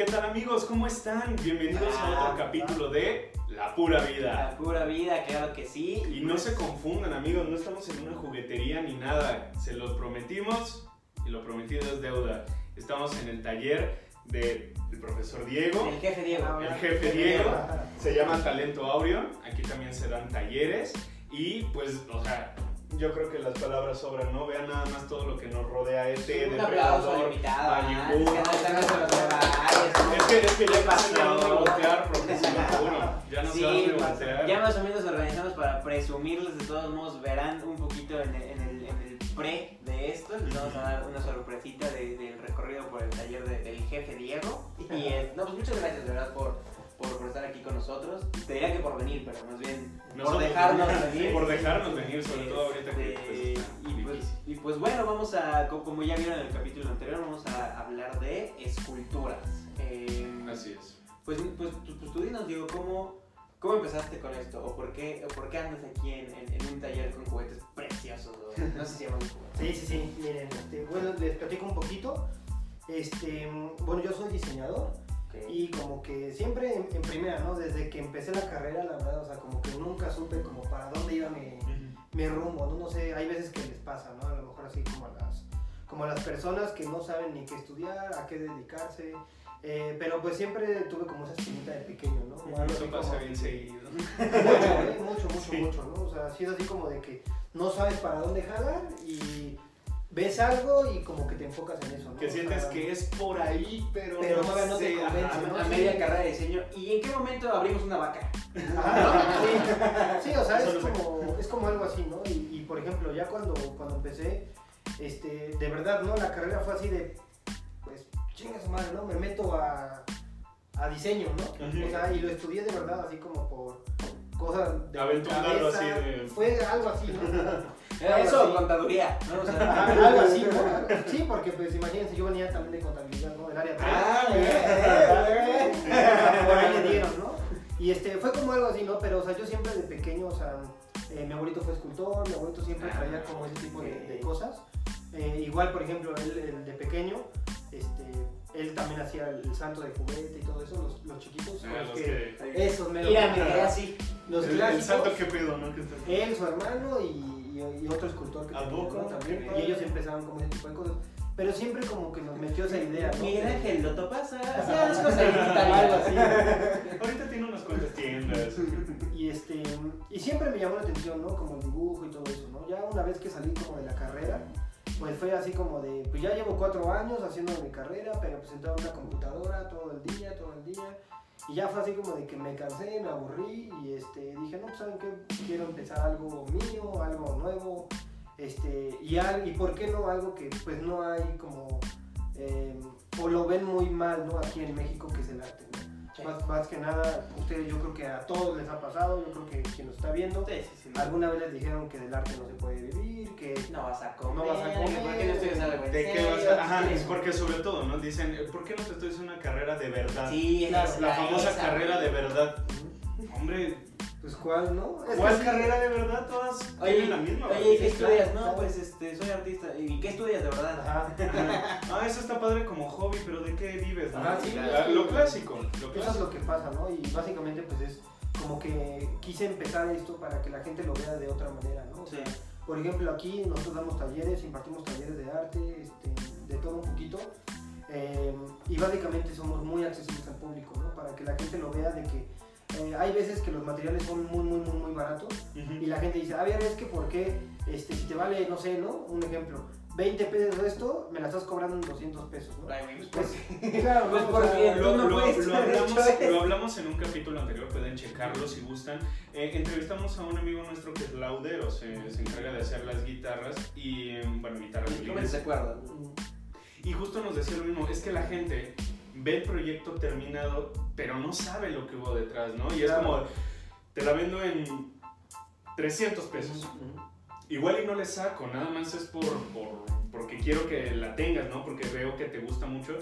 ¿qué tal amigos? ¿Cómo están? Bienvenidos a otro capítulo de La Pura Vida. La pura vida, claro que sí. Y no se confundan amigos, no estamos en una juguetería ni nada. Se los prometimos y lo prometido es deuda. Estamos en el taller del profesor Diego. El jefe Diego. El jefe Diego. Se llama Talento Aureo. Aquí también se dan talleres. Y pues, o sea, yo creo que las palabras sobran, ¿no? Vean nada más todo lo que nos rodea este Un aplauso al invitado. Es que. Es que ya ¿Qué no pasó? voltear, ya Sí, voltear. ya más o menos organizamos para presumirles, de todos modos verán un poquito en el, en el, en el pre de esto, les vamos a dar una sorpresita de- del recorrido por el taller de- del jefe Diego. Y eh, no, pues muchas gracias de verdad por, por, por estar aquí con nosotros. Te diría que por venir, pero más bien por dejarnos venir. Por dejarnos venir, sobre todo ahorita que Este, pues, y, pues, y pues bueno, vamos a, co- como ya vieron en el capítulo anterior, vamos a hablar de esculturas. Eh, Así es. pues, pues, tú- pues tú dinos, digo, ¿cómo, ¿cómo empezaste con esto? ¿O por qué, o por qué andas aquí en, en- en un taller con juguetes preciosos? o- no sé si llaman juguetes. Sí, sí, sí. Miren, este, bueno, les platico un poquito. Este, bueno, yo soy diseñador y como que siempre en, en primera, ¿no? Desde que empecé la carrera, la verdad, o sea, como que nunca supe como para dónde iba mi, mi rumbo, ¿no? No sé, hay veces que les pasa, ¿no? A lo mejor así como a las, como a las personas que no saben ni qué estudiar, a qué dedicarse. eh, pero pues siempre tuve como esa espinita de pequeño, ¿no? Algo Eso pasa como- bien seguido. mucho, mucho, mucho, Sí. mucho, ¿no? O sea, sí es así como de que no sabes para dónde jalar y ves algo y como que te enfocas en eso, ¿no? Que sientes que es por ahí, pero, no te convence, ajá. ¿no? A media carrera de diseño. ¿Y en qué momento abrimos una vaca? Sí. Sí, o sea, es como, es como algo así, ¿no? Y, y, por ejemplo, ya cuando, cuando empecé, este, de verdad, ¿no? La carrera fue así de, pues, chinga su madre, ¿no? Me meto a, a diseño, ¿no? O sea, y lo estudié de verdad así como por cosas de Aventurarlo así de- Fue algo así, ¿no? Eso, sí. contaduría. ¿no? O sea, Ajá, algo así, ¿no? Sí, porque pues imagínense, yo venía también de contabilidad, ¿no? Del área 3. Ah, bien, bien. Por ahí le dieron, ¿no? Y este, fue como algo así, ¿no? Pero, o sea, yo siempre de pequeño, o sea, eh, mi abuelito fue escultor, mi abuelito siempre Ah, traía como ese tipo de, cosas. Eh, igual, por ejemplo, él, él de pequeño, este, él también hacía el santo de juguete y todo eso, los, los chiquitos. Ah, los los que- que- Esos, me quedé así. Los el, el clásicos. santo qué pedo, ¿no? Que Él, su hermano y, y- y otro escultor que ¿A tenía, poco? ¿no? también. Y ellos empezaron como ese tipo de cosas. Pero siempre como que nos metió esa idea, ¿no? Miguel Que- Ángel, ¿lo topas? Hacía las cosas algo así. Ahorita tiene unas cuantas tiendas. Y, este, y siempre me llamó la atención, ¿no? Como el dibujo y todo eso, ¿no? Ya una vez que salí como de la carrera, pues fue así como de, pues ya llevo cuatro años haciendo mi carrera, pero pues sentado en una computadora todo el día, todo el día. Y ya fue así como de que me cansé, me aburrí y este, dije, no, pues saben qué, quiero empezar algo mío, algo nuevo. Este, y, al- y por qué no algo que pues no hay como, eh, o lo ven muy mal, ¿no? Aquí en México, que es el arte. Sí. Más, más que nada, ustedes yo creo que a todos les ha pasado, yo creo que quien nos está viendo, Sí, sí, sí. alguna vez les dijeron que del arte no se puede vivir, que No vas a comer. No vas a comer. ¿Por qué no estudias algo en ¿De qué serio? vas a.? Ajá, Sí. es porque sobre todo, ¿no? Dicen, ¿por qué no te estoy haciendo una carrera de verdad? Sí, Claro, esa, La famosa esa, carrera de verdad. Hombre, pues cuál, ¿no? Es ¿cuál sí. carrera de verdad? Todas Oye, tienen la misma. oye, ¿y güey. qué estudias? No, pues este, soy artista. ¿Y qué estudias de verdad? Ajá. Ah, eso está padre como hobby, pero ¿de qué vives? sí, Ah, sí. lo clásico, lo Eso es clásico. lo que pasa, ¿no? Y básicamente pues es como que quise empezar esto para que la gente lo vea de otra manera, ¿no? O Sí. sea, por ejemplo, aquí nosotros damos talleres, impartimos talleres de arte, este, de todo un poquito. eh, y básicamente somos muy accesibles al público, ¿no? Para que la gente lo vea de que eh, hay veces que los materiales son muy, muy, muy, muy baratos y la gente dice, a ver, es que ¿por qué? Este, si te vale, no sé, ¿no? Un ejemplo, 20 pesos esto, me la estás cobrando en 200 pesos, ¿no? Ay, pues, Pues, claro, Pues ¿no? O porque sea, Lo, no lo- lo hablamos, lo en un capítulo anterior, pueden checarlo si gustan. Eh, entrevistamos a un amigo nuestro que es laudero, se, se encarga de hacer las guitarras y, eh, bueno, guitarras ¿Cómo libres. se acuerda? Y justo nos decía lo mismo, es que la gente ve el proyecto terminado, pero no sabe lo que hubo detrás, ¿no? Y es como, te la vendo en 300 pesos. Igual y no le saco, nada más es por, por- porque quiero que la tengas, ¿no? Porque veo que te gusta mucho.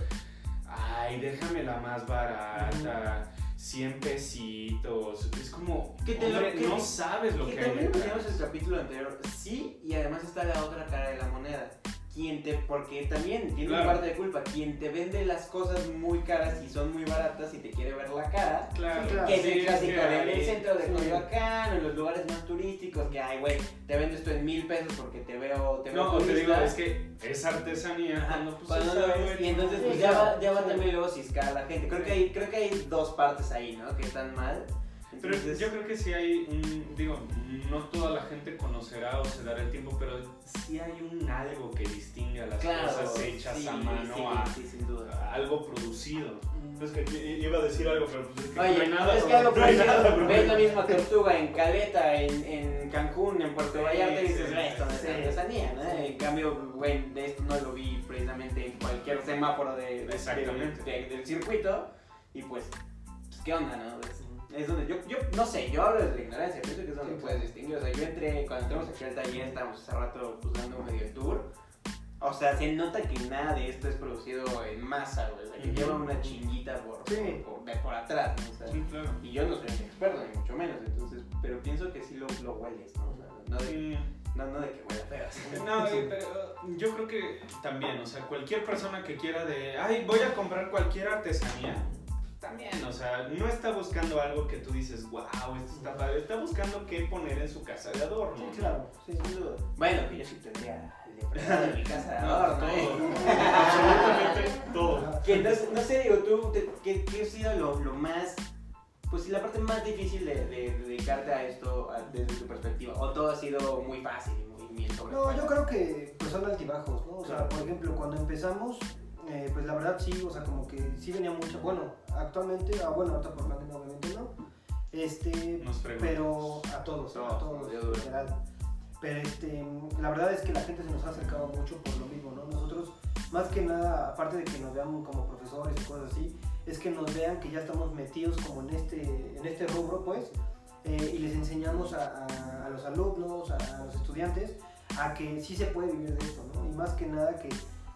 Ay, déjame la más barata, 100 pesitos. Es como, Que te lo- hombre, que- no sabes lo que, Que hay también mencionamos en el capítulo anterior, sí, y además está la otra cara de la moneda. Quien te, porque también tiene Claro. una parte de culpa, quien te vende las cosas muy caras y son muy baratas y te quiere ver la cara, Claro, Sí, claro. que es Sí, el clásico que del hay- centro de sí. Coyoacán o en los lugares más turísticos, que ay, güey, te vendo esto en mil pesos porque te veo, te veo No, te digo, turista. es que es artesanía. Ajá, cuando, pues, cuando ves, y entonces pues Sí, ya va, ya va sí. también luego ciscar a la gente. Creo que hay, creo que hay dos partes ahí, ¿no? Que están mal. Pero yo creo que sí hay un, digo, no toda la gente conocerá o se dará el tiempo, pero sí hay un algo que distingue a las claro, cosas hechas sí, a mano sí, a, sí, sin duda. a algo producido. Es que iba a decir algo, pero pues es que Oye, no hay nada, es que algo No ves la misma tortuga en Caleta, en, en Cancún, en Puerto Vallarta y dices, sí, "Güey, esto no es artesanía, ¿no? En cambio, güey, de esto no lo vi precisamente en cualquier semáforo de, de- Exactamente. de- de- del circuito y pues, pues, ¿qué onda, no? Es donde yo, yo, no sé, yo hablo desde la ignorancia, pienso que es donde Sí, puedes distinguir, o sea, yo entré, cuando entramos aquí al taller, estábamos hace rato dando medio el tour, o sea, se nota que nada de esto es producido en masa, güey, o sea, que lleva una chinguita por, Sí. por, por, por atrás, ¿no? O sea, Sí, claro. y yo no soy un experto, ni mucho menos, entonces, pero pienso que sí lo, lo hueles, ¿no? O sea, no, de, Sí. no, no de que huela feo. así. No, pero yo creo que también, o sea, cualquier persona que quiera de, ay, voy a comprar cualquier artesanía, también, o sea, no está buscando algo que tú dices, wow, esto está padre, está buscando qué poner en su casa de adorno. Sí, ¿no? claro. Sí, Sin duda. Bueno, que yo sí tendría el de mi casa de No, adorno, ¿eh? todo, absolutamente todo. Que no, no sé, digo, tú, te- ¿qué, qué ha sido lo, lo más, pues sí, la parte más difícil de, de dedicarte a esto a- desde tu perspectiva? ¿O todo ha sido muy fácil y muy bien sobre No, yo creo que pues son altibajos, ¿no? O sea, por ejemplo, cuando empezamos, eh, pues la verdad sí, o sea, como que sí venía mucho, bueno, actualmente, ah, bueno, ahorita por pandemia obviamente no, este, Nos pero a todos, a Todos, en general. Pero este, la verdad es que la gente se nos ha acercado mucho por lo mismo, ¿no? Nosotros, más que nada, aparte de que nos vean como profesores y cosas así, es que nos vean que ya estamos metidos como en este, en este rubro, pues, eh, y les enseñamos a, a- a los alumnos, a, a los estudiantes, a que sí se puede vivir de esto, ¿no? Y más que nada que,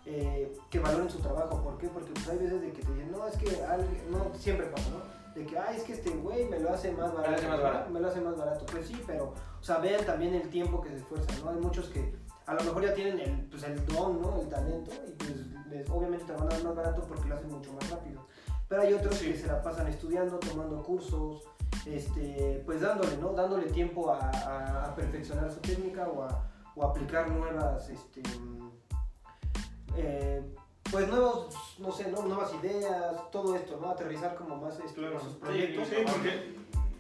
eh, que valoren su trabajo. ¿Por qué? Porque pues, hay veces de que te dicen, no, es que alguien, no, siempre pasa, ¿no? De que, ay, es que este güey me lo hace más barato. hace más ¿no? barato. Me lo hace más barato. Pues sí, pero, o sea, vean también el tiempo que se esfuerzan, ¿no? Hay muchos que a lo mejor ya tienen el, pues, el don, ¿no? El talento, y pues les, obviamente te van a dar más barato porque lo hacen mucho más rápido. Pero hay otros Sí. que se la pasan estudiando, tomando cursos, este, pues dándole, ¿no? Dándole tiempo a, a- a perfeccionar su técnica o a, o a aplicar nuevas, este, eh, pues nuevos, no sé, ¿no? nuevas ideas, todo esto, ¿no? Aterrizar como más este, Claro, sus sí, proyectos. sí, porque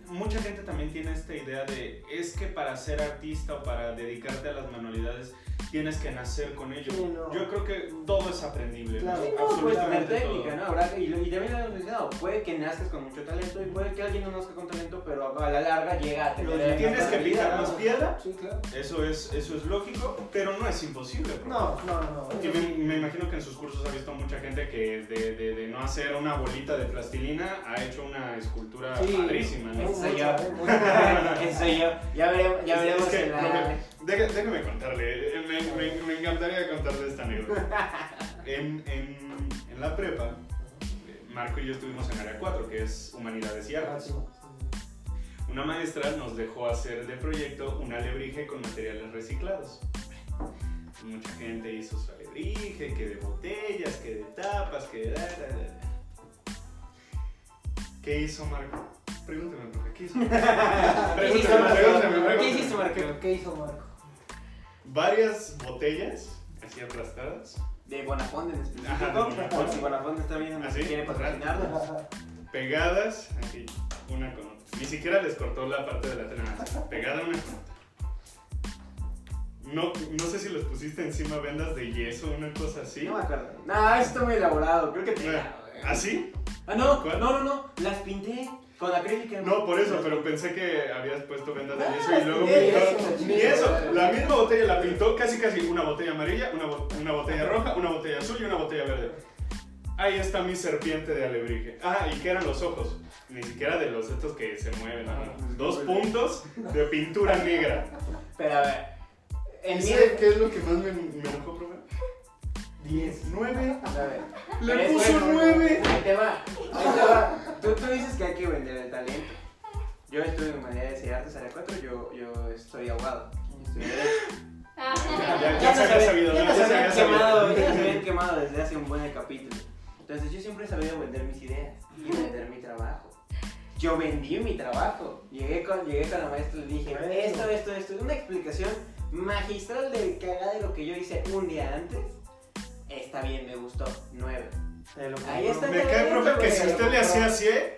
mucha gente también tiene esta idea de es que para ser artista o para dedicarte a las manualidades tienes que nacer con ello. Sí, no. Yo creo que todo es aprendible. Claro. Sí, no, puedes tener absolutamente técnica, todo. ¿no? Habrá- y, y también lo hemos mencionado, puede que nazcas con mucho talento y puede que alguien no nazca con talento, pero a la larga llega a tener... Lo la tienes que picar ¿no? más piedra. Sí, claro. Eso es, eso es lógico, pero no es imposible. bro. No, no, no. Y eso me, sí. me imagino que en sus cursos ha visto mucha gente que de, de- de no hacer una bolita de plastilina ha hecho una escultura Sí. padrísima, ¿no? Muy- Soy yo. Eso yo. Ya veremos, ya Es- veremos es que, en la... déjeme contarle, eh, me, me- me encantaría contarle esta anécdota. En, en- en la prepa, eh, Marco y yo estuvimos en área 4, que es Humanidades y Ah, Artes. sí. Una maestra nos dejó hacer de proyecto un alebrije con materiales reciclados. Mucha gente hizo su alebrije, que de botellas, que de tapas, que de... da, da, da. ¿Qué hizo Marco? Pregúntame, profe, ¿qué hizo? ¿Qué Pregúntame, hiciste, Marco? ¿Qué hiciste, Marco? ¿Qué hizo Marco? Varias botellas, así aplastadas, De Bonafonte en específico. Ajá, Bonafont. Por si Bonafonte está viendo, ¿Ah, si sí? quiere pegadas, aquí, una con otra. Ni siquiera les cortó la parte de la así, pegada una con otra. No, no sé si les pusiste encima vendas de yeso o una cosa así. No me acuerdo. No, eso está muy elaborado. Creo que te. Bueno, ¿Así? Ah, no, ¿Cuál? no, no, no. Las pinté con. No, por eso, pero pensé que habías puesto vendas de Ah, yeso y luego pintó. eso, Ni eso, la misma botella la pintó casi casi una botella amarilla, una, bo- una botella roja, una botella azul y una botella verde. Ahí está mi serpiente de alebrije. Ah, ¿y qué eran los ojos? Ni siquiera de los estos que se mueven. ¿no? Dos puntos de pintura negra. Pero a ver. En ¿Y mi. sabe qué es lo que más me, me enojó, profe? 10. Nueve. A ver. Le puso nueve. Ahí te va. Ahí te va tú, tú dices que hay que vender el talento. Yo estudio en Humanidades y Artes a la 4, yo, yo estoy aguado. Yo estoy ah. ya, ya, se ya, se había quemado, ya se habían quemado desde hace un buen capítulo. Entonces yo siempre he sabido vender mis ideas y vender mi trabajo. Yo vendí mi trabajo. Llegué con, llegué con la maestra y le dije, esto, esto, esto, una explicación magistral del cagado de lo que yo hice un día antes. Está bien, me gustó. 9. Ahí está. Me cae, profe, que si usted le hacía así, ¿eh?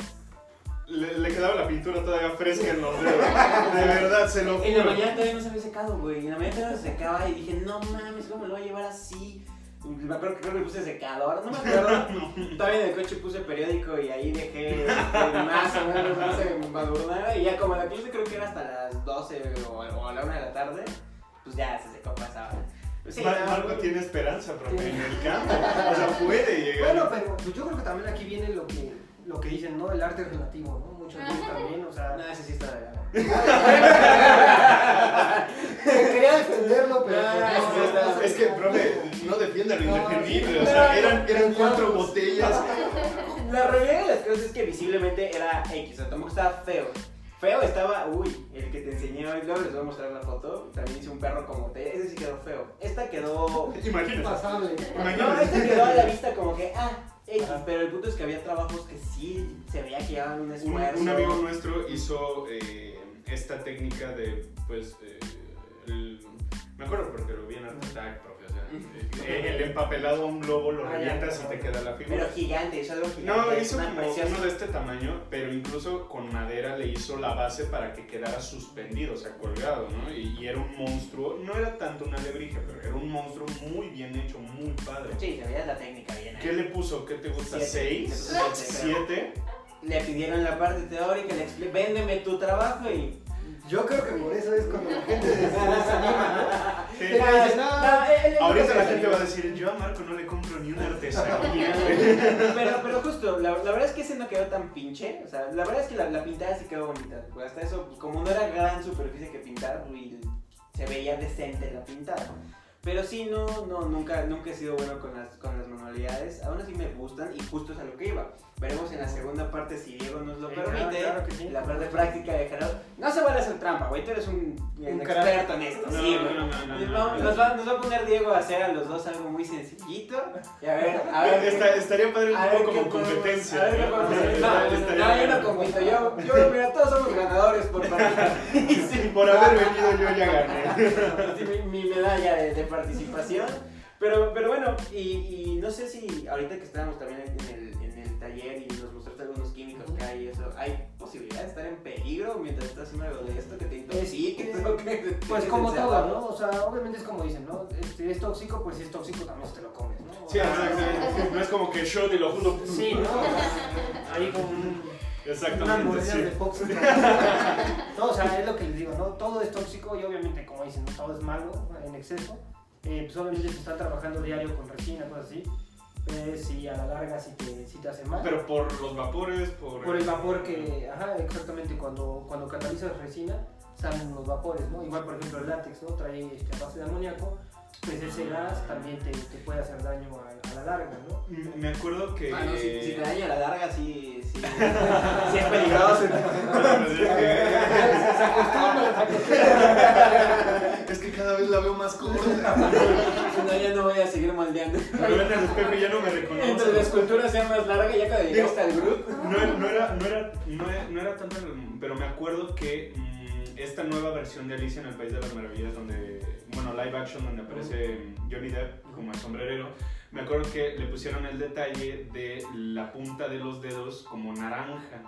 le, le quedaba la pintura todavía fresca en los dedos. De verdad, se lo En la juro. mañana todavía no se había secado, güey. En la mañana todavía no se secaba y dije, no mames, ¿cómo me lo voy a llevar así? Me acuerdo que creo que le puse secador, no me acuerdo. Todavía en el coche puse periódico y ahí dejé este, más o menos, no se madurnara. Y ya como la clase creo que era hasta las 12 o, o a la 1 de la tarde, pues ya se secó pasaba. Sí, Mar- Marco tiene esperanza, profe, en el campo. O sea, puede llegar. Bueno, pero pues, yo creo que también aquí viene lo que, lo que dicen, ¿no? El arte es relativo, ¿no? Muchos veces también, o sea... No, ese sí está de la Quería defenderlo, pero... Ah, pues, no, Es que, profe, no defienda lo No, indefendible. sí. O sea, eran, eran cuatro botellas. La realidad de las cosas es que visiblemente era X, o sea, tampoco estaba feo. Feo estaba, uy, el que te enseñé hoy, luego les voy a mostrar la foto. También hice un perro como te. Ese sí quedó feo. Esta quedó. Imagínate. pasable. No, esta quedó a la vista como que, ah, X, pero el punto es que había trabajos que sí se veía que llevaban un Un, esfuerzo. un amigo nuestro hizo eh, esta técnica de, pues, eh, el- me acuerdo porque lo vi en Art Attack, eh, el empapelado a un globo lo Ah, ya, revientas y te queda la figura. Pero gigante, hizo algo gigante. No, es hizo una como preciosa. uno de este tamaño, pero incluso con madera le hizo la base para que quedara suspendido, o sea, colgado, ¿no? Y, y era un monstruo, no era tanto una alebrije, pero era un monstruo muy bien hecho, muy padre. Sí, se veía la técnica bien. ahí. ¿Qué le puso? ¿Qué te gusta? Siete. ¿Seis? Siete. Le pidieron la parte teórica, le expli- véndeme tu trabajo y... Yo creo que por eso es cuando la gente se desanima, Sí. ¿no? Dices, no, él- él- Ahorita la gente va a decir, yo a Marco no le compro ni una artesanía. pero, pero justo, la, la verdad es que ese no quedó tan pinche. O sea, la verdad es que la, la pintada sí quedó bonita. Pues hasta eso, pues, como no era gran superficie que pintar, se veía decente la pintada. Pero sí, no, no, nunca, nunca he sido bueno con las, con las manualidades. Aún así me gustan y justo es a lo que iba. Veremos en la segunda parte si Diego nos lo permite. Claro, que sí. La parte práctica de Gerardo. No se vale hacer trampa, güey. Tú eres un, un experto en esto. No, sí, no, güey. no, no, no, Nos no, va- no. Nos, va, nos va a poner Diego a hacer a los dos algo muy sencillito. Y a ver, a ver. qué- Está- estaría padre un poco como podemos- competencia. A ver ¿no? No, no, estaría no, yo no compito. Yo, yo, mira, todos somos ganadores por partida. Sí, por haber venido yo ya gané. Mi, mi medalla de, de participación. Pero, pero bueno, y, y no sé si ahorita que estábamos también en el, en el taller y nos mostraste algunos químicos que hay y eso, ¿hay posibilidad de estar en peligro mientras estás haciendo algo de esto que te intoxique? Este, que te- Pues te como todo, ¿no? O sea, obviamente es como dicen, ¿no? Si es tóxico, pues si es tóxico también te lo comes, ¿no? Sí, exacto. No es como que shot y lo junto. Sí, ¿no? Ahí con un- unas Exactamente. mordidas sí. de Fox. No, o sea, es lo que les digo, ¿no? Todo es tóxico y obviamente, como dicen, todo es malo en exceso. Eh, pues obviamente se está trabajando diario con resina, cosas así. Pues sí, a la larga sí te, sí te hace mal. Pero por los vapores, por. Por el vapor que, ajá, exactamente, cuando, cuando catalizas resina salen los vapores, ¿no? Igual, por ejemplo, el látex, ¿no? Trae este, base de amoníaco, pues ese gas también te, te puede hacer daño a, a la larga, ¿no? Me acuerdo que. Ah, no, si, si te daña a la larga, sí, sí, sí es peligroso. Se acostumbra, cada vez la veo más corta. Si no, ya no voy a seguir moldeando. Me el espejo y ya no me Entonces la escultura sea más larga ya cuando llegaste al Groot. No, era- no era, no, era, no, era, no era tanto, el- pero me acuerdo que mm, esta nueva versión de Alicia en el País de las Maravillas, donde, bueno, live action, donde aparece Johnny Depp como el sombrerero, me acuerdo que le pusieron el detalle de la punta de los dedos como naranja.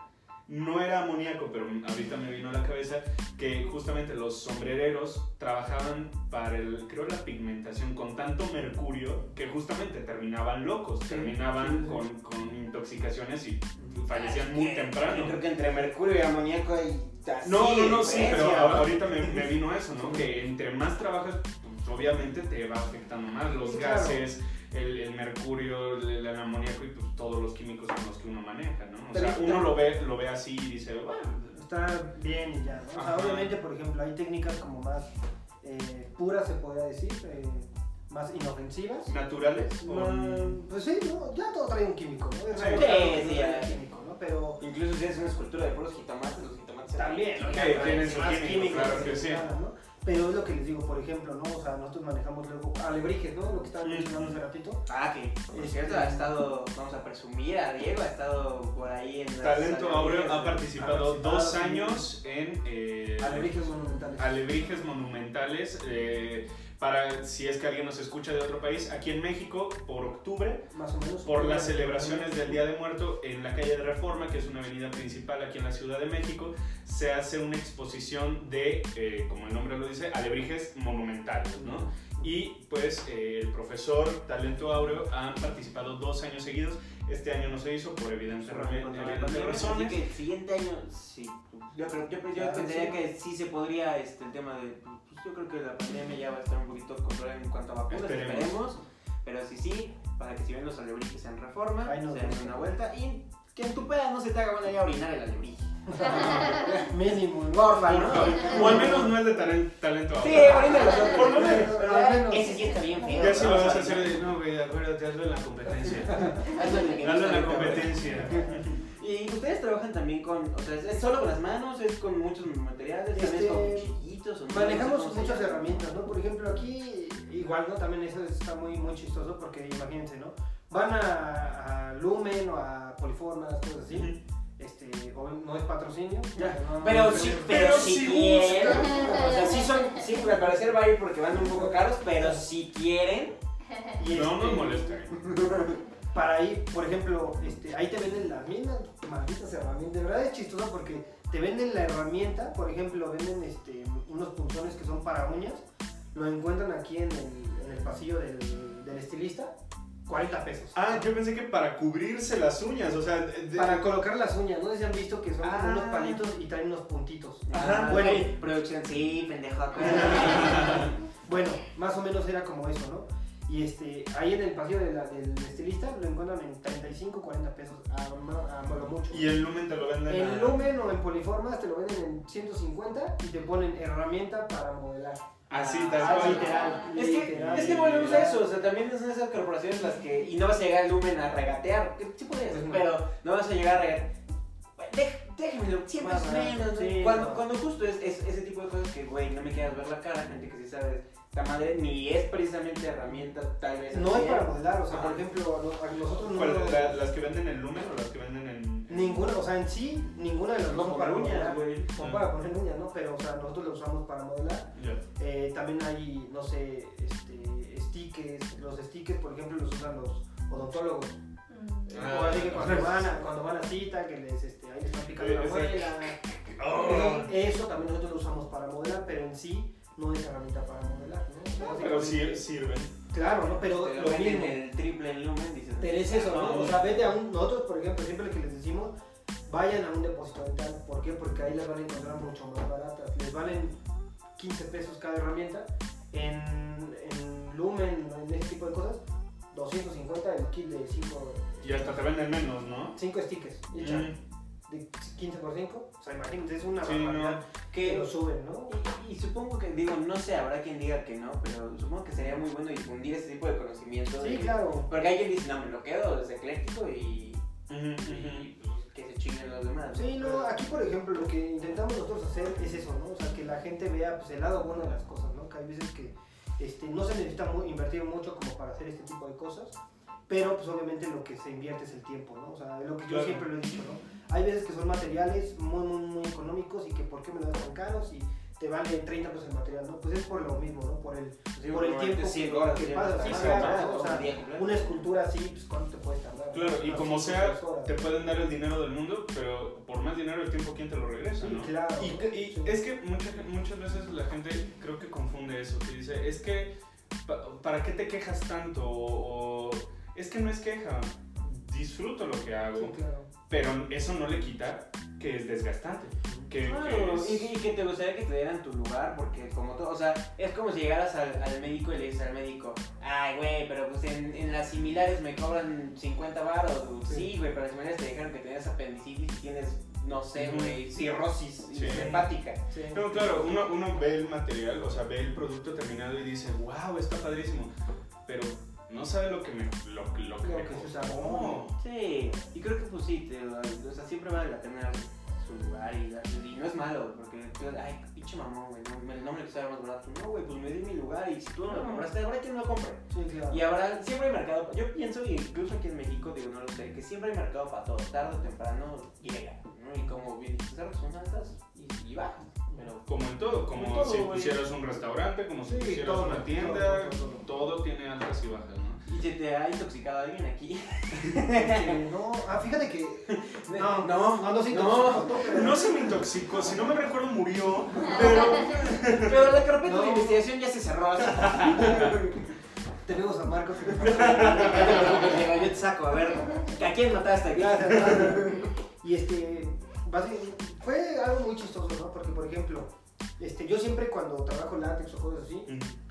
No era amoníaco, pero ahorita me vino a la cabeza que justamente los sombrereros trabajaban para el, creo, la pigmentación con tanto mercurio que justamente terminaban locos, terminaban con, con intoxicaciones y fallecían muy Yo temprano. creo que entre mercurio y amoníaco hay así No, no, no, sí, pero ahorita me, me vino eso, ¿no? Que entre más trabajas, pues, obviamente te va afectando más los claro. El, el mercurio, el, el amoníaco y pues todos los químicos con los que uno maneja, ¿no? O sea, uno lo ve, lo ve así y dice, bueno, está bien y ya, ¿no? O sea, obviamente, por ejemplo, hay técnicas como más eh, puras, se podría decir, eh, más inofensivas. naturales. o- pues sí, ¿no? ya todo trae un químico, ¿no? Es Sí, químico, ¿no? Pero Incluso si es una escultura de puros jitomates, los jitomates se también, ¿no? Tienen su químico, claro que sí. nada, ¿no? Pero es lo que les digo, por ejemplo, ¿no? O sea, nosotros manejamos luego alebrijes, ¿no? Lo que estaban mencionando hace ratito. Ah, que por Este- cierto ha estado, vamos a presumir a Diego, ha estado por ahí en las Talento Áureo ha participado Ha participado, dos años en eh, Alebrijes monumentales. alebrijes monumentales. eh, para si es que alguien nos escucha de otro país, aquí en México, por octubre, más o menos. por las celebraciones del Día de Muerto en la calle de Reforma, que es una avenida principal aquí en la Ciudad de México, se hace una exposición de, eh, como el nombre lo dice, alebrijes monumentales, ¿no? Y pues eh, el profesor Talento Áureo han participado dos años seguidos. Este año no se hizo por evidentes, pandemia, Así razones. que el siguiente año, sí. Yo, creo, yo, yo Claro, pensaría sí. que sí se podría, este, el tema de. Pues yo creo que la pandemia ya va a estar un poquito controlada en cuanto a vacunas, Esperemos. esperemos. Pero sí, sí, para que si ven los alebrijes en reforma, se den una vuelta y que en tu peda no se te haga buena idea orinar el alebrije. Mínimo. Porfa, Por ¿no? O al menos no el de talen- Talento Sí, Áureo. orínalo. Por lo menos. Pero al menos- Ese sí está bien feo. Ya si lo vas a hacer de, no, güey, acuérdate, hazlo en la competencia. hazlo en la competencia. Y ustedes trabajan también con, o sea, ¿es solo con las manos? ¿Es con muchos materiales? ¿También es con Este, cuchillitos? o? Manejamos muchas herramientas, ¿no? Por ejemplo, aquí igual, ¿no? También eso está muy, muy chistoso porque imagínense, ¿no? Van a, a Lumen o a Poliformas, cosas así. Este, no es patrocinio. Ya, no, Pero no, sí, pero- pero si si quieren. O sea, sí son, sí, al parecer va a ir porque van un poco caros, pero si quieren. y No este, nos molesten. Para ahí, por ejemplo, este, ahí te venden las mismas malditas herramientas. De verdad es chistoso porque te venden la herramienta, por ejemplo, venden este, unos punzones que son para uñas. Lo encuentran aquí en el, en el pasillo del, del estilista, 40 pesos. Ah, yo pensé que para cubrirse las uñas, o sea, de- Para colocar las uñas, no sé si han visto que son como Ah. unos palitos y traen unos puntitos. Ajá, Ah, bueno. ok, Producción, sí, pendejo. Bueno, más o menos era como eso, ¿no? Y este, ahí en el pasillo de la- del estilista lo encuentran en 35, 40 pesos, a, a lo mucho. y el lumen te lo venden a- En Lumen o en Poliformas te lo venden en 150 y te ponen herramienta para modelar. Así, Ah, tal Ah, cual. literal. Es que, literal. es que volvemos a eso, o sea, también son esas corporaciones las que, y no vas a llegar al Lumen a regatear, que sí podrías, Pues no. pero no vas a llegar a regatear. Déjenmelo, siempre menos, ¿no? sí, cuando, no. cuando justo es, es ese tipo de cosas que, güey, no me quieras ver la cara, gente que sí sabe, esta madre ni es precisamente herramienta, tal vez. No es para modelar, o sea, Ah. por ejemplo, a nosotros no. ¿Cuál, la- ¿Las que venden en lumen o las que venden en...? Ninguna, o sea, en sí, ninguna de las No dos son para uñas. Son para poner uñas, ¿no? Pero, o sea, nosotros lo usamos para modelar. Ya. Eh, también hay, no sé, este, stickers. Los stickers, por ejemplo, los usan los odontólogos. Ah, o así que cuando ah, van, a, cuando van a cita, que les, este, ahí les están picando la muela. Oh. Eso también nosotros lo usamos para modelar, pero en sí no es herramienta para modelar, ¿no? Pero sí sirven. Claro, ¿no? Pero lo mismo. el triple en Lumen, dices. Pero es eso, ¿no? Ah, O sea, vete a un. Nosotros, por ejemplo, siempre que les decimos, vayan a un depósito dental. ¿Por qué? Porque ahí las van a encontrar mucho más baratas. Les valen 15 pesos cada herramienta. En, en Lumen, en ese tipo de cosas, 250 el kit de 5 Y hasta te venden menos, ¿no? cinco stickers. y ya, Mm. De 15 por 5. O sea, imagínate, es una Sí, barbaridad no. que lo suben, ¿no? Y, y supongo que, digo, no sé, habrá quien diga que no, pero supongo que sería muy bueno difundir ese tipo de conocimiento. Sí, claro. Porque hay quien dice, no, me lo quedo, es ecléctico y, pues, que se chinguen los demás. Sí, no, aquí por ejemplo lo que intentamos nosotros hacer es eso, ¿no? O sea, que la gente vea pues, el lado bueno de las cosas, ¿no? Que hay veces que este, no se necesita mu- invertir mucho como para hacer este tipo de cosas, pero pues obviamente lo que se invierte es el tiempo, ¿no? O sea, es lo que yo Claro. siempre lo he dicho, ¿no? Hay veces que son materiales muy, muy, muy económicos y que ¿por qué me lo dan tan caros? Y te vale 30 pesos el material, ¿no? Pues es por lo mismo, ¿no? Por el, Sí, por el tiempo que- horas que llevas pasa, sí, claro, una escultura así, pues ¿cuánto te puede tardar? Claro, y como sea, te pueden dar el dinero del mundo, pero por más dinero el tiempo, ¿quién te lo regresa? No? claro. Y, es que muchas, muchas veces la gente creo que confunde eso, que dice, es que, pa- ¿para qué te quejas tanto? O, es que no es queja, disfruto lo que hago, Sí, claro. pero eso no le quita que es desgastante. Que, que Claro, es- y, y que te gustaría que te dieran tu lugar, porque como todo, o sea, es como si llegaras al, al médico y le dices al médico, ay, güey, pero pues en, en las similares me cobran 50 baros, Sí. sí, güey, pero en las similares te dijeron que tenías apendicitis y tienes, no sé, güey, cirrosis Sí. hepática. Sí. No, claro, uno, uno ve el material, o sea, ve el producto terminado y dice, wow, está padrísimo, pero no sabe lo que me, lo, lo que Lo me que se usaba. Sí, y creo que pues sí, te, o sea, siempre vale la pena su lugar y, y no es malo, porque ay, pinche mamón, güey, no, me- no me lo quise dar más barato. No, güey, pues me di mi lugar y si tú no lo compraste, ahora quién lo compre. Sí, claro. Y habrá, siempre hay mercado, yo pienso, y incluso aquí en México, digo, no lo sé, que siempre hay mercado para todo, tarde o temprano llega, ¿no? Y como bien dices, son altas y, y bajas, pero Como en todo, como en todo, si pusieras un restaurante, como si Sí, pusieras todo, una tienda, todo, todo, todo, todo. tiene altas y bajas, ¿no? ¿Y se te ha intoxicado alguien aquí? No, ah, fíjate que. No, no, no, no, sí, no. no, se me intoxicó, si no me recuerdo murió, pero Pero la carpeta No. de investigación ya se cerró. así. Tenemos a Marcos. yo te saco, a ver, ¿a quién mataste aquí? Y este, fue algo muy chistoso, ¿no? Porque, por ejemplo, este, yo siempre cuando trabajo látex o cosas así,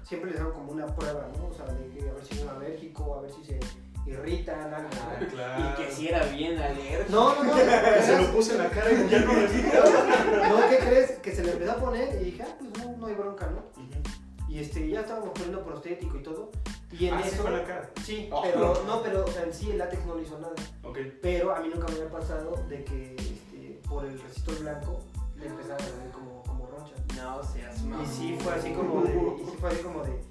siempre les hago como una prueba, ¿no? O sea, de que a ver si son alérgico, a ver si se irritan, algo. Ah, ¿no? claro. Y que si era bien alérgico. No, no, no. Se lo puse en la cara y ya no respiro. No, ¿qué crees? Que se le empezó a poner y dije, ah, pues no, no hay bronca, ¿no? Y este, ya estábamos poniendo prostético y todo. Y en Ah, sí eso. fue en la cara. Sí, Oh. pero no, pero o sea, en sí el látex no le hizo nada. Pero a mí nunca me había pasado de que por el resistor blanco le empezaron a ver como, como ronchas. No seas mamón. Y sí fue así como de, y sí fue así como de,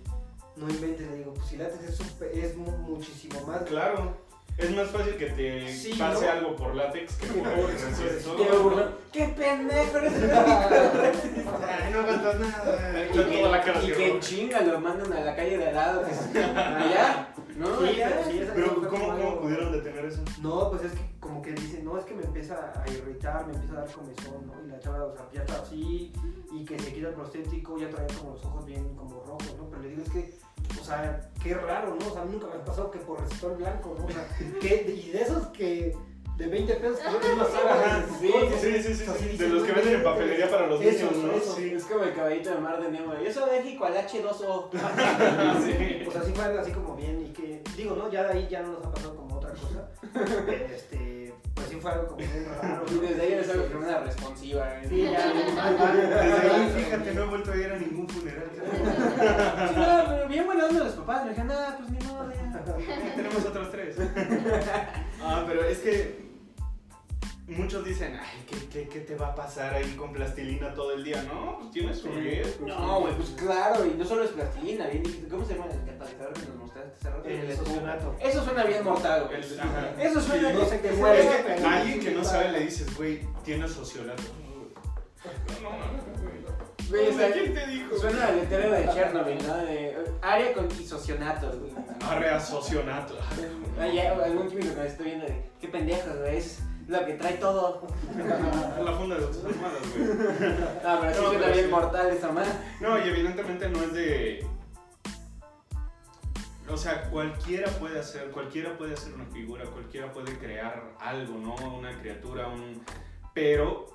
no inventes, le digo, pues si látex es, es mu- muchísimo más. Claro. Es más fácil que te Sí, pase ¿no? algo por látex que por Sí, resistor. Qué burro. ¡Qué pendejo eres! Ay, no aguantas nada. Y Toda la cara que, y que chinga lo mandan a la calle de al lado. que se- Allá. No, Sí, allá. pero sí, ¿cómo, como ¿cómo pudieron detener eso? No, pues es que como que dice, no, es que me empieza a irritar, me empieza a dar comezón, ¿no? Y la chava, o sea, ya está así, y que se quita el prostético, ya trae como los ojos bien como rojos, ¿no? Pero le digo, es que, o sea, qué raro, ¿no? O sea, a mí nunca me ha pasado que por resistor blanco, ¿no? O sea, que, y de esos que de 20 pesos que es más caro. sí, sí, sí, sí, sí, De los que venden en papelería para los Eso, niños, ¿no? eso. Sí. Es como el caballito de mar de Nemo. Soy alérgico al H2O. Sí. O sea, sí fue así como bien y que, digo, ¿no? Ya de ahí ya no nos ha pasado como otra cosa. Este, sí fue algo como bien raro. Y desde ahí eres algo que una responsiva. ¿eh? Sí, ya. Desde ahí, fíjate, no he vuelto a ir a ningún funeral. No, pero bien buena onda los papás. Me dijeron, ah, pues ni modo, ya. Tenemos otros tres. Ah, pero es que muchos dicen, ay, ¿qué, qué, qué te va a pasar ahí con plastilina todo el día? No, pues tienes su riesgo. No, güey, pues claro, y no solo es plastilina, bien dijiste, ¿cómo se llama el catalizador que nos mostraste hace rato? El succionato. Eso suena bien mortal, güey. El-. Eso suena Sí, no sé qué. Es que a alguien que no sabe le dices, güey, tienes sociolato. No, no, no, güey. Güey, o sea, ¿Quién te dijo? Suena al letrero de Chernobyl, ¿no? De eh, área con isocionato, güey. Arrea socionato. Algún químico que me estoy viendo de, qué pendejos, güey, es lo que trae todo. La funda de tus almohadas, güey. No, pero sí No, suena bien sí. mortal esa madre. No, y evidentemente no es de. O sea, cualquiera puede hacer, cualquiera puede hacer una figura, cualquiera puede crear algo, ¿no? Una criatura, un. Pero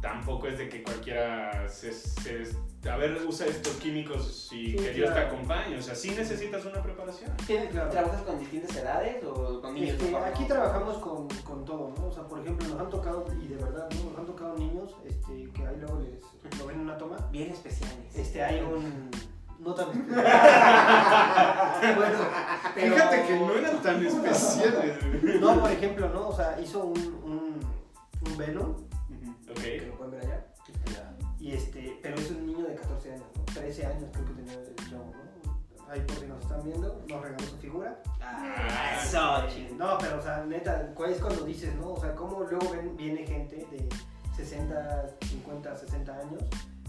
tampoco es de que cualquiera se, se- a ver, usa estos químicos y Sí, que Dios te acompañe. O sea, sí necesitas una preparación. ¿Tienes- Claro. ¿Trabajas con distintas edades o con niños? Este, aquí no? trabajamos con, con todo, ¿no? O sea, por ejemplo, nos han tocado, y de verdad, ¿no? Nos han tocado niños este, que ahí luego les lo ven en una toma. Bien especiales. Este, hay un. No tan especial. bueno, pero- Fíjate que no eran tan especiales. No, por ejemplo, ¿no? O sea, hizo un, un, un Venom, Ok. que lo pueden ver allá. Y este, pero es un niño de 14 años, ¿no? 13 años creo que tenía el chavo, ¿no? Ahí por si nos están viendo, nos regaló su figura. Ah, eso. No, pero o sea, neta, ¿cuál es cuando dices, no? O sea, cómo luego ven, viene gente de 60, 50, 60 años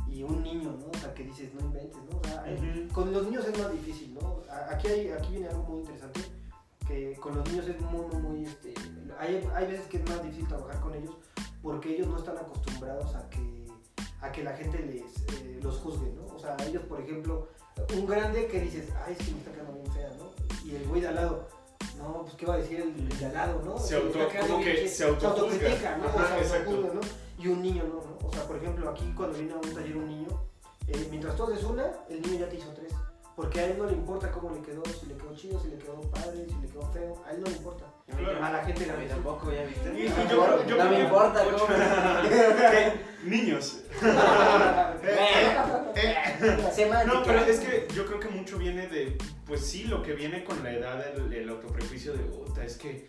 y un niño, ¿no? O sea, que dices, no inventes, ¿no? O sea, con los niños es más difícil, ¿no? Aquí, hay, aquí viene algo muy interesante, que con los niños es muy, muy, muy, este, hay, hay veces que es más difícil trabajar con ellos porque ellos no están acostumbrados a que, a que la gente les, eh, los juzgue, ¿no? O sea, ellos, por ejemplo, un grande que dices, ay, es que me está quedando bien fea, ¿no? Y el güey de al lado, no, pues, ¿qué va a decir el, el de al lado, no? Se auto- bien se autocritica, ¿no? Ajá, o sea, exacto. autojuzga, ¿no? Y un niño no, ¿no? O sea, por ejemplo, aquí cuando viene a un taller un niño, eh, mientras tú haces una, el niño ya te hizo tres. Porque a él no le importa cómo le quedó, si le quedó chido, si le quedó padre, si le quedó feo, a él no le importa. Claro. A la gente A mí le tampoco, ya viste. Y- y No yo no me importa cómo Niños. No, pero es que yo creo que mucho viene de, pues sí, lo que viene con la edad, el, el autoprejuicio de puta, es que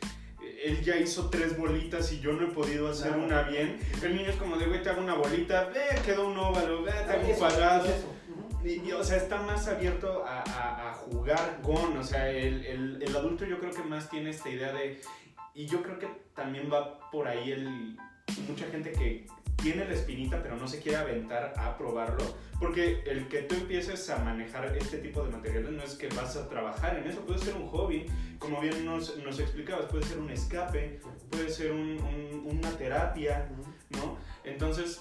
él ya hizo tres bolitas y yo no he podido hacer Claro. una bien. El niño es como de, güey, te hago una bolita, ve, quedó un óvalo, ve, te hago un cuadrado. eso. Y, y, o sea, está más abierto a, a- a jugar Gon. O sea, el, el- el adulto yo creo que más tiene esta idea de... Y yo creo que también va por ahí el... Mucha gente que tiene la espinita pero no se quiere aventar a probarlo. Porque el que tú empieces a manejar este tipo de materiales no es que vas a trabajar en eso. Puede ser un hobby, como bien nos, nos explicabas. Puede ser un escape, puede ser un- un- una terapia. ¿no? Entonces,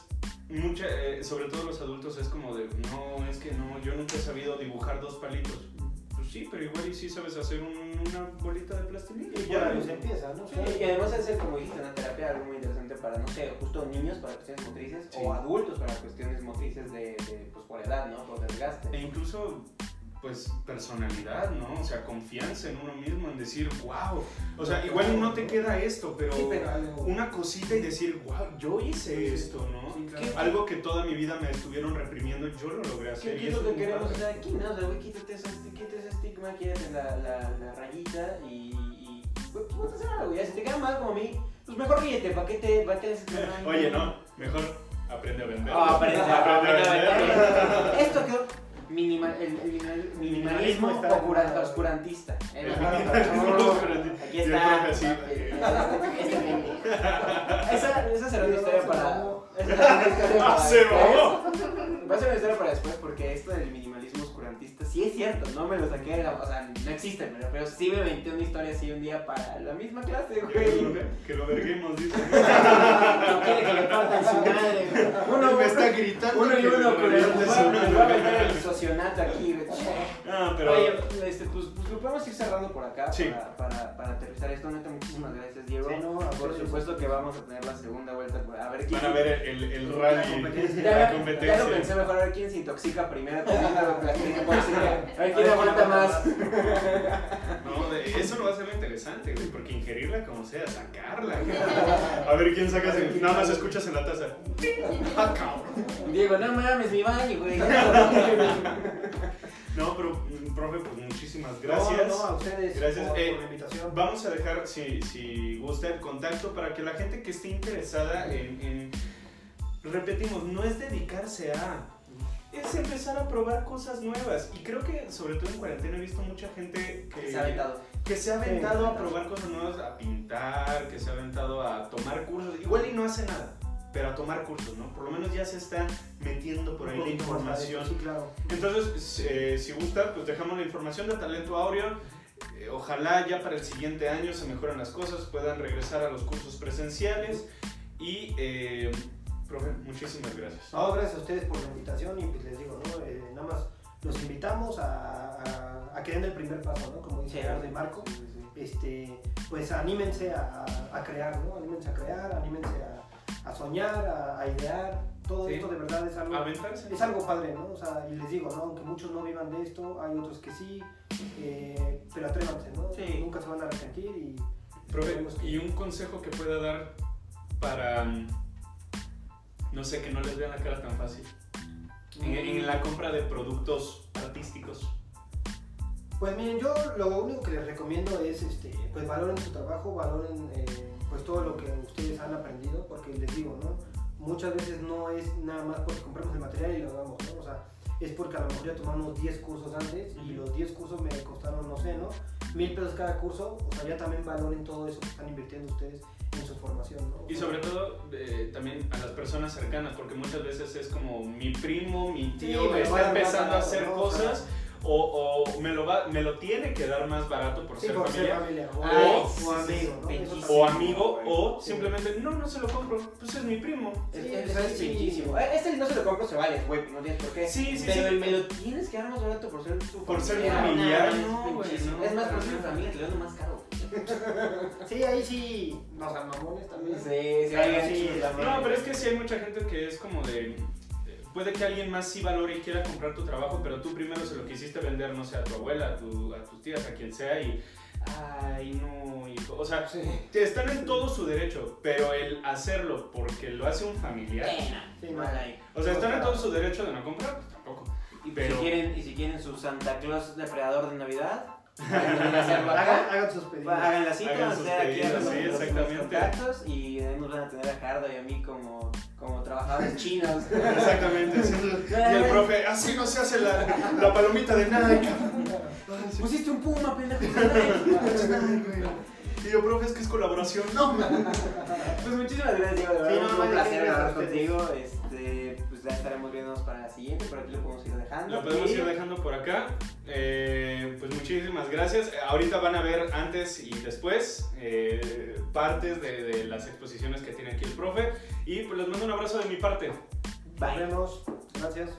mucha, eh, sobre todo los adultos es como de, no, es que no, yo nunca he sabido dibujar dos palitos. Pues sí, pero igual y sí sabes hacer un- una bolita de plastilina. Y ya ya, pues empieza, ¿no? Sí, y además es como dijiste, una terapia algo muy interesante para, no sé, justo niños para cuestiones motrices Sí. o adultos para cuestiones motrices de, de, pues, por edad, ¿no? Por desgaste. E incluso, pues, personalidad, ¿no? O sea, confianza en uno mismo, en decir, wow. O sea, igual no te queda esto, pero, Sí, pero algo- una cosita y decir, wow, yo hice esto, ¿no? Sí, claro. ¿Qué- Algo que toda mi vida me estuvieron reprimiendo, yo lo logré hacer. ¿Qué, es lo que queremos hacer aquí, no? O sea, güey, quítate ese, quítate ese estigma, quítate la, la, la rayita y, y güey, a hacer algo, ya, si te queda mal como a mí, pues mejor ríete, ¿para qué te, para qué le haces daño? Oye, no, mejor aprende a vender. Ah, aprende, Aprende a aprende, vender. aprende. Esto quedó minimal, el, el minimal- minimalismo está de oscura- moda. oscurantista. Oscurantista. Aquí Yo está. creo que sí. Esa, esa será una historia para. Esa será una historia para se después. Va a ser una historia para después porque esto del minimalismo oscurantista sí es cierto, no me lo saqué de la. O sea, no existe, pero, pero sí me inventé una historia así un día para la misma clase, Que güey. lo, que lo verguemos, dice. No quiere que le partan su madre. Uno, me está gritando. uno y uno, lo socionato aquí, güey. Ah, pero. Oye, este, pues, pues lo podemos ir cerrando por acá Sí. para, para, para aterrizar esto. Neta, muchísimas gracias, Diego. Sí, no, por supuesto que vamos a tener la segunda vuelta. por- A ver quién. Van a ver el, el rally, competencia. Ya, la ya lo pensé mejor, a ver quién se intoxica primero. la tóxica. A ver quién aguanta más. No, de- eso no va a ser lo interesante, güey, porque ingerirla como sea, sacarla. A ver quién saca, A ver quién nada más escuchas en la taza. Ah, cabrón. Diego, no mames, mi baño, güey. No, pero, mm, profe, pues muchísimas gracias. No, no, a ustedes Gracias. por, Eh, por la invitación. Vamos a dejar, si, si gusta, el contacto para que la gente que esté interesada en, en- Repetimos, no es dedicarse a... Es empezar a probar cosas nuevas. Y creo que, sobre todo en cuarentena, he visto mucha gente que... Se ha aventado. que se ha Sí, aventado a probar cosas nuevas, a pintar, que se ha aventado a tomar cursos. Igual y no hace nada, pero a tomar cursos, ¿no? Por lo menos ya se está metiendo por ahí la información. Sí, claro. Entonces, eh, si gusta, pues dejamos la información de Talento Aureo. Eh, ojalá ya para el siguiente año se mejoren las cosas, puedan regresar a los cursos presenciales. Y, eh, profe, muchísimas gracias. No, gracias a ustedes por la invitación y pues les digo, ¿no? Eh, nada más los invitamos a, a, a que den el primer paso, ¿no? Como dice Gerardo y Marco. Sí, sí, sí. Este, pues anímense a- a crear, ¿no? Anímense a crear, anímense a, a soñar, a, a idear. Todo Sí. esto de verdad es algo, Aventarse. es algo padre, ¿no? O sea, y les digo, ¿no? Aunque muchos no vivan de esto, hay otros que sí, eh, pero atrévanse, ¿no? Sí. Nunca se van a arrepentir y... Profe, y un consejo que pueda dar para, mm, no sé, que no les vean la cara tan fácil. En, en la compra de productos artísticos. Pues miren, yo lo único que les recomiendo es, este, pues valoren su trabajo, valoren eh, pues todo lo que ustedes han aprendido, porque les digo, ¿no? Muchas veces no es nada más porque compramos el material y lo hagamos, ¿no? O sea, es porque a lo mejor ya tomamos 10 cursos antes y los 10 cursos me costaron, no sé, ¿no? Mil pesos cada curso, o sea, ya también valoren todo eso que están invirtiendo ustedes en su formación, ¿no? Y sobre todo eh, también a las personas cercanas, porque muchas veces es como mi primo, mi tío Sí, está a empezando a hacer cosas o, o me, lo va, me lo tiene que dar más barato por Sí, ser por ser familia. familia, o, Ay, o sí, sí, amigo. O amigo, o Sí. simplemente, no, no se lo compro, pues es mi primo. Es, Sí, es, Este no se lo compro, se vale, güey, no tienes por qué. Sí, sí, Pero sí. el me lo tienes que dar más barato por ser tu Por ser familiar. familiar, es no, no, Es más, por ser familia te lo vendo más caro. Sí, ahí sí, no sean mamones también. Sí, sí, Ahí sí. No, pero es que sí hay mucha gente que es como de. Puede que alguien más sí valore y quiera comprar tu trabajo, pero tú primero se lo quisiste vender, no sé, a tu abuela, a, tu- a tus tías, a quien sea, y. Ay, no, hijo. O sea, Sí. están en todo su derecho, pero el hacerlo porque lo hace un familiar. Pena. Sí, no. O sea, están en todo su derecho de no comprar, pues tampoco. Y Pero- si quieren, y si quieren su Santa Claus depredador de Navidad. Hagan, hagan sus pedidos. Hagan la cita, Hagan vamos a sus aquí pedidos, los, sí, los- contactos y nos van a tener a Jardo y a mí como, como trabajadores chinos. Exactamente. Y el profe, así no se hace la, la palomita de Nike. Pusiste un puma, pendejo. Y yo, profe, es que es colaboración. No, Pues muchísimas gracias, Diego. De verdad, Sí, no, un placer gracias a hablar contigo. Este, ya estaremos viéndonos para la siguiente, por aquí lo podemos ir dejando. Lo podemos Y- ir dejando por acá. Eh, pues muchísimas gracias. Eh, Ahorita van a ver antes y después eh, partes de, de las exposiciones que tiene aquí el profe. Y pues les mando un abrazo de mi parte. Nos Bye. vemos. Gracias.